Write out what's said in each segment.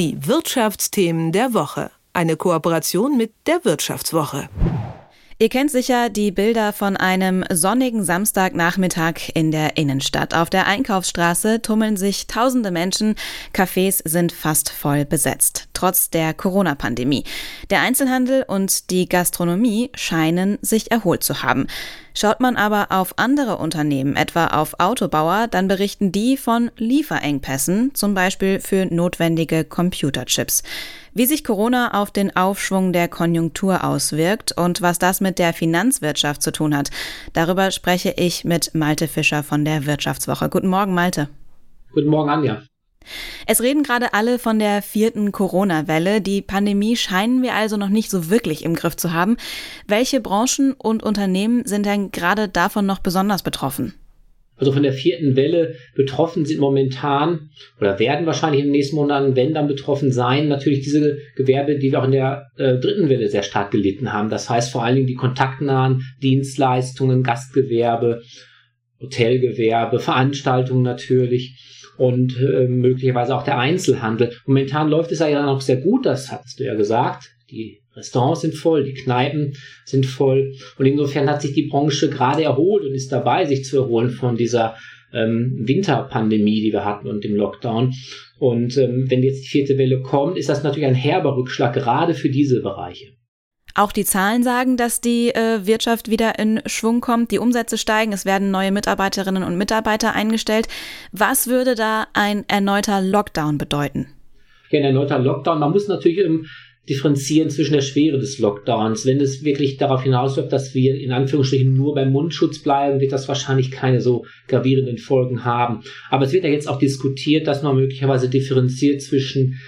Die Wirtschaftsthemen der Woche. Eine Kooperation mit der Wirtschaftswoche. Ihr kennt sicher die Bilder von einem sonnigen Samstagnachmittag in der Innenstadt. Auf der Einkaufsstraße tummeln sich tausende Menschen, Cafés sind fast voll besetzt, trotz der Corona-Pandemie. Der Einzelhandel und die Gastronomie scheinen sich erholt zu haben. Schaut man aber auf andere Unternehmen, etwa auf Autobauer, dann berichten die von Lieferengpässen, zum Beispiel für notwendige Computerchips. Wie sich Corona auf den Aufschwung der Konjunktur auswirkt und was das mit der Finanzwirtschaft zu tun hat, darüber spreche ich mit Malte Fischer von der Wirtschaftswoche. Guten Morgen, Malte. Guten Morgen, Anja. Es reden gerade alle von der vierten Corona-Welle. Die Pandemie scheinen wir also noch nicht so wirklich im Griff zu haben. Welche Branchen und Unternehmen sind denn gerade davon noch besonders betroffen? Also von der vierten Welle betroffen sind momentan oder werden wahrscheinlich in den nächsten Monaten, wenn dann betroffen sein, natürlich diese Gewerbe, die wir auch in der äh, dritten Welle sehr stark gelitten haben. Das heißt vor allen Dingen die kontaktnahen Dienstleistungen, Gastgewerbe, Hotelgewerbe, Veranstaltungen natürlich und äh, möglicherweise auch der Einzelhandel. Momentan läuft es ja noch sehr gut, das hattest du ja gesagt. Die Restaurants sind voll, die Kneipen sind voll und insofern hat sich die Branche gerade erholt und ist dabei, sich zu erholen von dieser ähm, Winterpandemie, die wir hatten und dem Lockdown. Und ähm, wenn jetzt die vierte Welle kommt, ist das natürlich ein herber Rückschlag gerade für diese Bereiche. Auch die Zahlen sagen, dass die äh, Wirtschaft wieder in Schwung kommt, die Umsätze steigen, es werden neue Mitarbeiterinnen und Mitarbeiter eingestellt. Was würde da ein erneuter Lockdown bedeuten? Ja, ein erneuter Lockdown, man muss natürlich ähm, differenzieren zwischen der Schwere des Lockdowns. Wenn es wirklich darauf hinausläuft, dass wir in Anführungsstrichen nur beim Mundschutz bleiben, wird das wahrscheinlich keine so gravierenden Folgen haben. Aber es wird ja jetzt auch diskutiert, dass man möglicherweise differenziert zwischen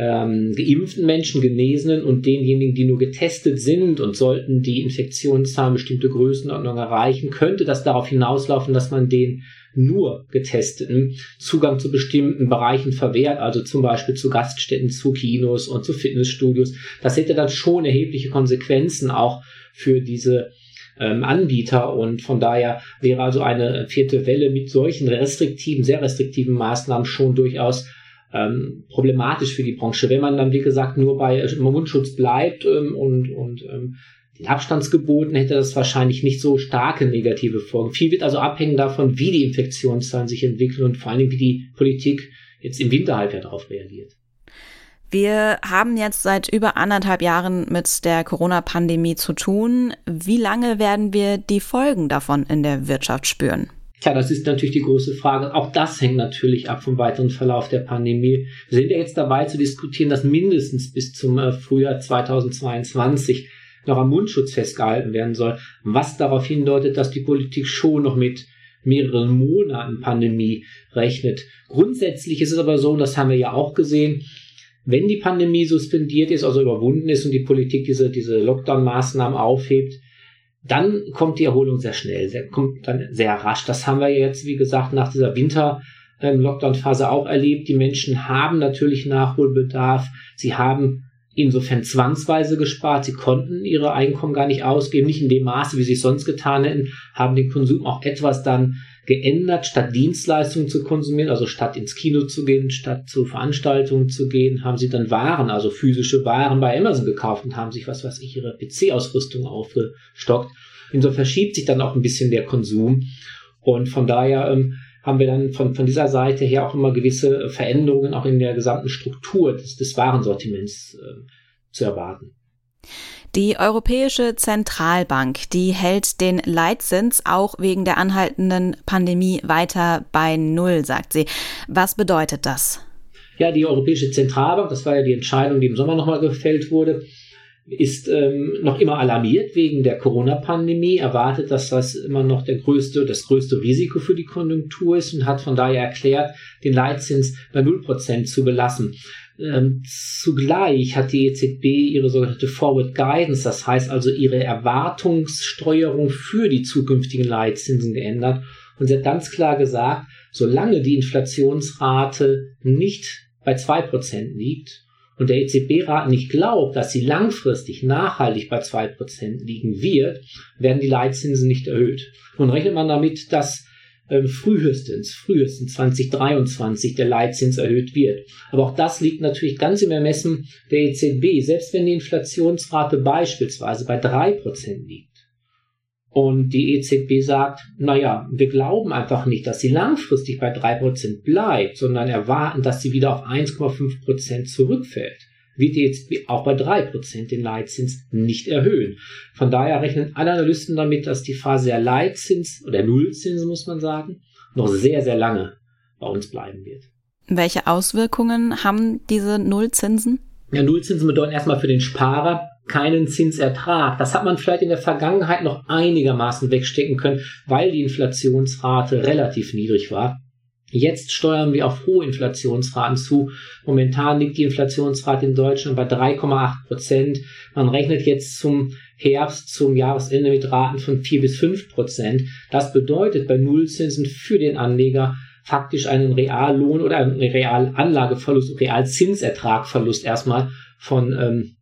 ähm, geimpften Menschen, Genesenen und denjenigen, die nur getestet sind und sollten die Infektionszahlen bestimmte Größenordnung erreichen, könnte das darauf hinauslaufen, dass man den nur Getesteten Zugang zu bestimmten Bereichen verwehrt, also zum Beispiel zu Gaststätten, zu Kinos und zu Fitnessstudios. Das hätte dann schon erhebliche Konsequenzen auch für diese ähm, Anbieter und von daher wäre also eine vierte Welle mit solchen restriktiven, sehr restriktiven Maßnahmen schon durchaus ähm, problematisch für die Branche. Wenn man dann, wie gesagt, nur bei äh, Mundschutz bleibt ähm, und, und ähm, den Abstandsgeboten hätte das wahrscheinlich nicht so starke negative Folgen. Viel wird also abhängen davon, wie die Infektionszahlen sich entwickeln und vor allen wie die Politik jetzt im Winterhalbjahr darauf reagiert. Wir haben jetzt seit über anderthalb Jahren mit der Corona-Pandemie zu tun. Wie lange werden wir die Folgen davon in der Wirtschaft spüren? Tja, das ist natürlich die große Frage. Auch das hängt natürlich ab vom weiteren Verlauf der Pandemie. Wir sind ja jetzt dabei zu diskutieren, dass mindestens bis zum äh, Frühjahr 2022 noch am Mundschutz festgehalten werden soll, was darauf hindeutet, dass die Politik schon noch mit mehreren Monaten Pandemie rechnet. Grundsätzlich ist es aber so, und das haben wir ja auch gesehen, wenn die Pandemie suspendiert ist, also überwunden ist und die Politik diese, diese Lockdown-Maßnahmen aufhebt, dann kommt die Erholung sehr schnell, sehr, kommt dann sehr rasch. Das haben wir jetzt, wie gesagt, nach dieser Winter-Lockdown-Phase ähm, auch erlebt. Die Menschen haben natürlich Nachholbedarf. Sie haben insofern zwangsweise gespart. Sie konnten ihre Einkommen gar nicht ausgeben, nicht in dem Maße, wie sie es sonst getan hätten, haben den Konsum auch etwas dann geändert, statt Dienstleistungen zu konsumieren, also statt ins Kino zu gehen, statt zu Veranstaltungen zu gehen, haben sie dann Waren, also physische Waren bei Amazon gekauft und haben sich, was weiß ich, ihre PC-Ausrüstung aufgestockt. Insofern verschiebt sich dann auch ein bisschen der Konsum. Und von daher ähm, haben wir dann von, von dieser Seite her auch immer gewisse Veränderungen auch in der gesamten Struktur des, des Warensortiments äh, zu erwarten. Die Europäische Zentralbank, die hält den Leitzins auch wegen der anhaltenden Pandemie weiter bei Null, sagt sie. Was bedeutet das? Ja, die Europäische Zentralbank, das war ja die Entscheidung, die im Sommer nochmal gefällt wurde, ist ähm, noch immer alarmiert wegen der Corona-Pandemie, erwartet, dass das immer noch der größte, das größte Risiko für die Konjunktur ist und hat von daher erklärt, den Leitzins bei 0% zu belassen. Ähm, zugleich hat die EZB ihre sogenannte Forward Guidance, das heißt also ihre Erwartungssteuerung für die zukünftigen Leitzinsen geändert. Und sie hat ganz klar gesagt, solange die Inflationsrate nicht bei 2% liegt und der EZB-Rat nicht glaubt, dass sie langfristig nachhaltig bei 2% liegen wird, werden die Leitzinsen nicht erhöht. Nun rechnet man damit, dass ähm, frühestens, frühestens 2023 der Leitzins erhöht wird. Aber auch das liegt natürlich ganz im Ermessen der EZB. Selbst wenn die Inflationsrate beispielsweise bei drei Prozent liegt und die EZB sagt, naja, wir glauben einfach nicht, dass sie langfristig bei drei Prozent bleibt, sondern erwarten, dass sie wieder auf 1,5 Prozent zurückfällt wird die EZB auch bei drei Prozent den Leitzins nicht erhöhen. Von daher rechnen alle Analysten damit, dass die Phase der Leitzins oder Nullzinsen, muss man sagen, noch sehr, sehr lange bei uns bleiben wird. Welche Auswirkungen haben diese Nullzinsen? Ja, Nullzinsen bedeuten erstmal für den Sparer keinen Zinsertrag. Das hat man vielleicht in der Vergangenheit noch einigermaßen wegstecken können, weil die Inflationsrate relativ niedrig war. Jetzt steuern wir auf hohe Inflationsraten zu. Momentan liegt die Inflationsrate in Deutschland bei 3,8 Prozent. Man rechnet jetzt zum Herbst, zum Jahresende mit Raten von 4 bis 5 Prozent. Das bedeutet bei Nullzinsen für den Anleger faktisch einen Reallohn oder einen Realanlageverlust, Realzinsertragverlust erstmal von, ähm,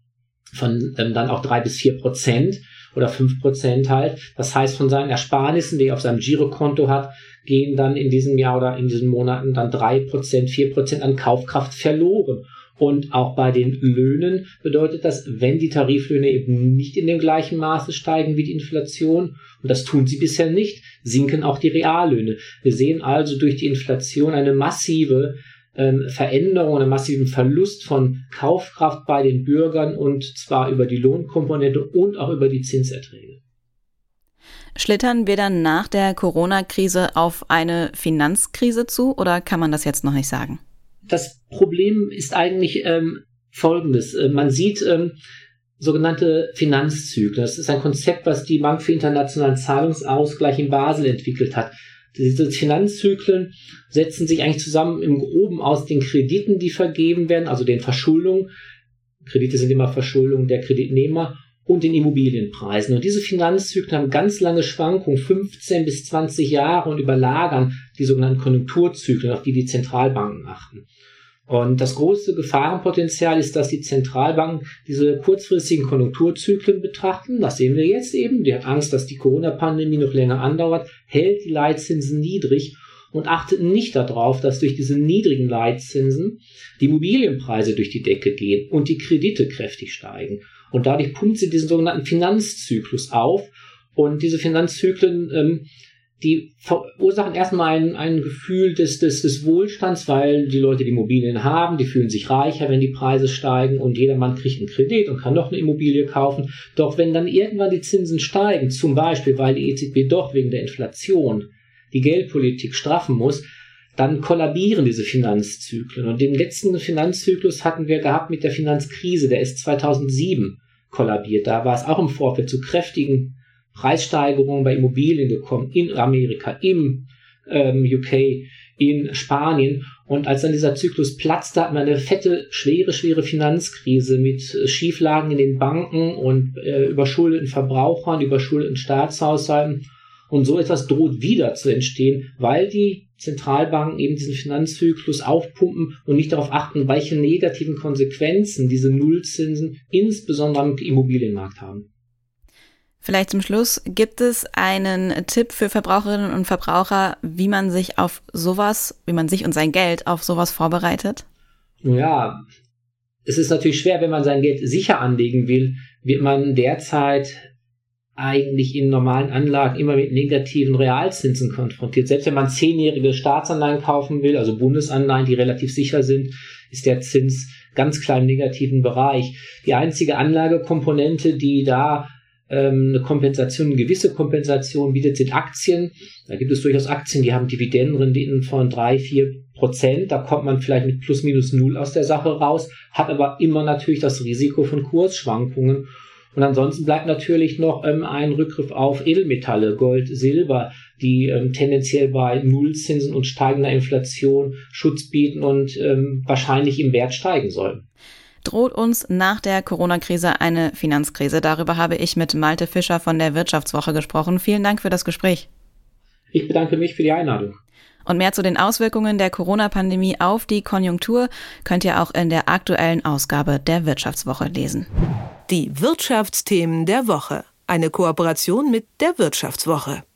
von ähm, dann auch 3 bis 4 Prozent oder 5 Prozent halt. Das heißt, von seinen Ersparnissen, die er auf seinem Girokonto hat, gehen dann in diesem Jahr oder in diesen Monaten dann drei Prozent, vier Prozent an Kaufkraft verloren. Und auch bei den Löhnen bedeutet das, wenn die Tariflöhne eben nicht in dem gleichen Maße steigen wie die Inflation, und das tun sie bisher nicht, sinken auch die Reallöhne. Wir sehen also durch die Inflation eine massive ähm, Veränderung, einen massiven Verlust von Kaufkraft bei den Bürgern und zwar über die Lohnkomponente und auch über die Zinserträge. Schlittern wir dann nach der Corona-Krise auf eine Finanzkrise zu oder kann man das jetzt noch nicht sagen? Das Problem ist eigentlich ähm, folgendes. Äh, man sieht ähm, sogenannte Finanzzyklen. Das ist ein Konzept, was die Bank für internationalen Zahlungsausgleich in Basel entwickelt hat. Diese Finanzzyklen setzen sich eigentlich zusammen im Groben aus den Krediten, die vergeben werden, also den Verschuldungen. Kredite sind immer Verschuldungen der Kreditnehmer und den Immobilienpreisen. Und diese Finanzzyklen haben ganz lange Schwankungen, 15 bis 20 Jahre und überlagern die sogenannten Konjunkturzyklen, auf die die Zentralbanken achten. Und das große Gefahrenpotenzial ist, dass die Zentralbanken diese kurzfristigen Konjunkturzyklen betrachten. Das sehen wir jetzt eben. Die hat Angst, dass die Corona-Pandemie noch länger andauert, hält die Leitzinsen niedrig und achtet nicht darauf, dass durch diese niedrigen Leitzinsen die Immobilienpreise durch die Decke gehen und die Kredite kräftig steigen. Und dadurch pumpt sie diesen sogenannten Finanzzyklus auf. Und diese Finanzzyklen, ähm, die verursachen erstmal ein, ein Gefühl des, des, des Wohlstands, weil die Leute die Immobilien haben, die fühlen sich reicher, wenn die Preise steigen und jedermann kriegt einen Kredit und kann noch eine Immobilie kaufen. Doch wenn dann irgendwann die Zinsen steigen, zum Beispiel weil die EZB doch wegen der Inflation die Geldpolitik straffen muss, dann kollabieren diese Finanzzyklen. Und den letzten Finanzzyklus hatten wir gehabt mit der Finanzkrise, der ist 2007 kollabiert. Da war es auch im Vorfeld zu kräftigen Preissteigerungen bei Immobilien gekommen, in Amerika, im ähm, UK, in Spanien. Und als dann dieser Zyklus platzte, hatten wir eine fette, schwere, schwere Finanzkrise mit Schieflagen in den Banken und äh, überschuldeten Verbrauchern, überschuldeten Staatshaushalten. Und so etwas droht wieder zu entstehen, weil die Zentralbanken eben diesen Finanzzyklus aufpumpen und nicht darauf achten, welche negativen Konsequenzen diese Nullzinsen insbesondere am Immobilienmarkt haben. Vielleicht zum Schluss, gibt es einen Tipp für Verbraucherinnen und Verbraucher, wie man sich auf sowas, wie man sich und sein Geld auf sowas vorbereitet? Ja, es ist natürlich schwer, wenn man sein Geld sicher anlegen will, wird man derzeit eigentlich in normalen Anlagen immer mit negativen Realzinsen konfrontiert. Selbst wenn man zehnjährige Staatsanleihen kaufen will, also Bundesanleihen, die relativ sicher sind, ist der Zins ganz klar im negativen Bereich. Die einzige Anlagekomponente, die da ähm, eine Kompensation, eine gewisse Kompensation bietet, sind Aktien. Da gibt es durchaus Aktien, die haben Dividendenrenditen von drei, vier Prozent. Da kommt man vielleicht mit plus minus null aus der Sache raus, hat aber immer natürlich das Risiko von Kursschwankungen. Und ansonsten bleibt natürlich noch ähm, ein Rückgriff auf Edelmetalle, Gold, Silber, die ähm, tendenziell bei Nullzinsen und steigender Inflation Schutz bieten und ähm, wahrscheinlich im Wert steigen sollen. Droht uns nach der Corona-Krise eine Finanzkrise? Darüber habe ich mit Malte Fischer von der Wirtschaftswoche gesprochen. Vielen Dank für das Gespräch. Ich bedanke mich für die Einladung. Und mehr zu den Auswirkungen der Corona-Pandemie auf die Konjunktur könnt ihr auch in der aktuellen Ausgabe der Wirtschaftswoche lesen. Die Wirtschaftsthemen der Woche. Eine Kooperation mit der Wirtschaftswoche.